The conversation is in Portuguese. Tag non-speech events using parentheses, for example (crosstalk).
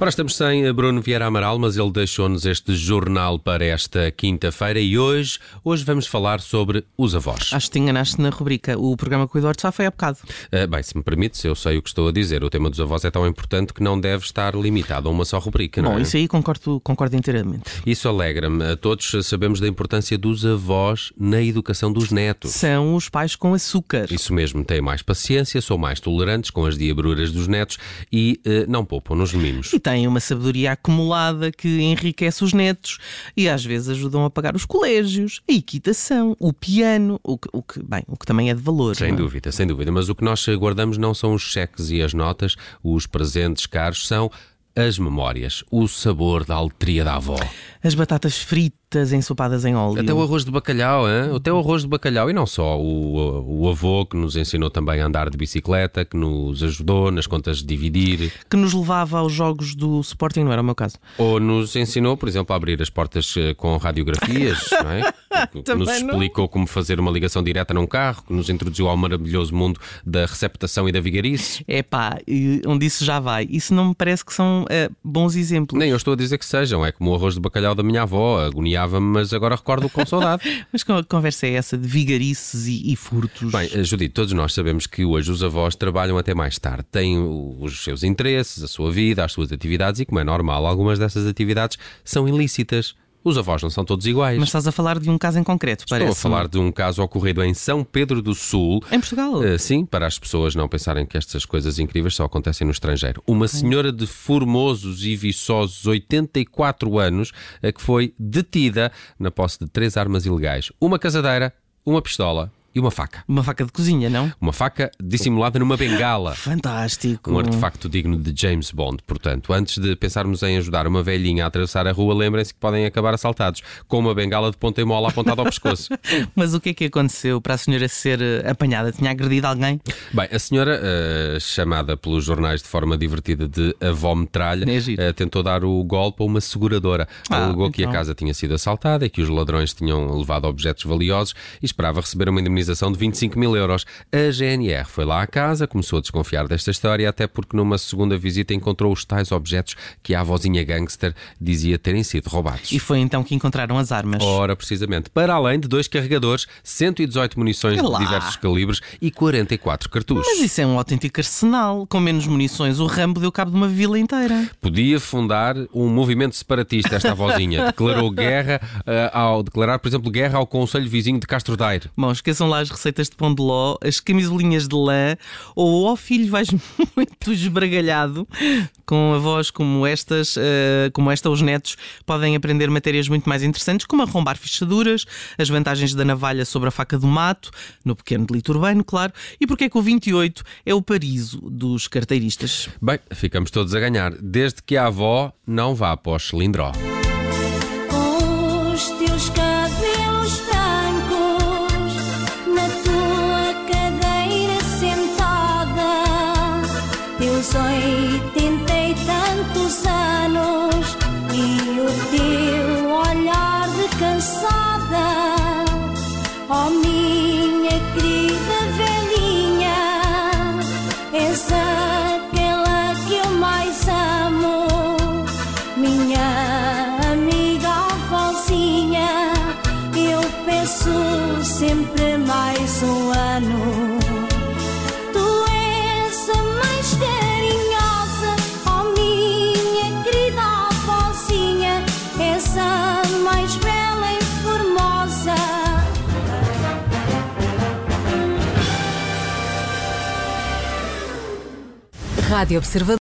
Ora, estamos sem Bruno Vieira Amaral, mas ele deixou-nos este jornal para esta quinta-feira e hoje, hoje vamos falar sobre os avós. Acho que te enganaste na rubrica. O programa com o Eduardo só foi há bocado. Uh, bem, se me permites, eu sei o que estou a dizer. O tema dos avós é tão importante que não deve estar limitado a uma só rubrica, não Bom, é? isso aí concordo, concordo inteiramente. Isso alegra-me. Todos sabemos da importância dos avós na educação dos netos. São os pais com açúcar. Isso mesmo, têm mais paciência, são mais tolerantes com as diabruras dos netos e uh, não poupam nos mimos. E têm uma sabedoria acumulada que enriquece os netos e às vezes ajudam a pagar os colégios, a equitação, o piano, o que, o que bem, o que também é de valor. Sem não é? dúvida, sem dúvida. Mas o que nós guardamos não são os cheques e as notas, os presentes caros, são as memórias, o sabor da aletria da avó. As batatas fritas ensopadas em óleo. Até o arroz de bacalhau, hein? até o arroz de bacalhau. E não só, o, o avô que nos ensinou também a andar de bicicleta, que nos ajudou nas contas de dividir, Que nos levava aos jogos do Sporting, não era o meu caso. ou nos ensinou, por exemplo, a abrir as portas eh, com radiografias, (laughs) não é? Que- nos Também não. explicou como fazer uma ligação direta num carro, que nos introduziu ao maravilhoso mundo da receptação e da vigarice. É pá, onde isso já vai. Isso não me parece que são eh, bons exemplos. Nem eu estou a dizer que sejam, é como o arroz de bacalhau da minha avó, agoniava-me, mas agora recordo com saudade. (laughs) Mas que conversa é essa de vigarices e, e furtos? Bem, eh, Judite, todos nós sabemos que hoje os avós trabalham até mais tarde, têm os seus interesses, a sua vida, as suas atividades e, como é normal, algumas dessas atividades são ilícitas. Os avós não são todos iguais. Mas estás a falar de um caso em concreto, Estou parece. a falar de um caso ocorrido em São Pedro do Sul. Em Portugal? Eh, sim, para as pessoas não pensarem que estas coisas incríveis só acontecem no estrangeiro. Uma senhora de formosos e viçosos 84 anos eh, que foi detida na posse de três armas ilegais: uma casadeira, uma pistola e uma faca. Uma faca de cozinha, não? Uma faca dissimulada numa bengala. Fantástico. Um artefacto digno de James Bond. Portanto, antes de pensarmos em ajudar uma velhinha a atravessar a rua, lembrem-se que podem acabar assaltados com uma bengala de ponta e mola apontada ao pescoço. (laughs) Mas o que é que aconteceu para a senhora ser eh, apanhada? Tinha agredido alguém? Bem, a senhora, eh, chamada pelos jornais de forma divertida de avó metralha, É eh, tentou dar o golpe a uma seguradora. Ah, Alegou que a então. casa tinha sido assaltada e que os ladrões tinham levado objetos valiosos e esperava receber uma indemnização de 25 mil euros. A GNR foi lá à casa, começou a desconfiar desta história, até porque numa segunda visita encontrou os tais objetos que a avózinha gangster dizia terem sido roubados. E foi então que encontraram as armas. Ora, precisamente, para além de dois carregadores, 118 munições de diversos calibres e 44 cartuchos. Mas isso é um autêntico arsenal. Com menos munições, o Rambo deu cabo de uma vila inteira. Podia fundar um movimento separatista, esta avózinha. (laughs) Declarou guerra eh, ao declarar, por exemplo, guerra ao Conselho Vizinho de Castro Daire. Bom, esqueçam lá as receitas de pão de ló, as camisolinhas de lã, ou ó filho vais (laughs) muito esbragalhado. Com avós como estas, eh, como esta, os netos podem aprender matérias muito mais interessantes, como arrombar fechaduras, as vantagens da navalha sobre a faca do mato, no pequeno delito urbano, claro, e porque é que o 28 é o pariso dos carteiristas. Bem, ficamos todos a ganhar, desde que a avó não vá para o cilindró. Teus oitenta e tantos anos e o teu olhar de cansada, oh minha querida velhinha, és Rádio Observador.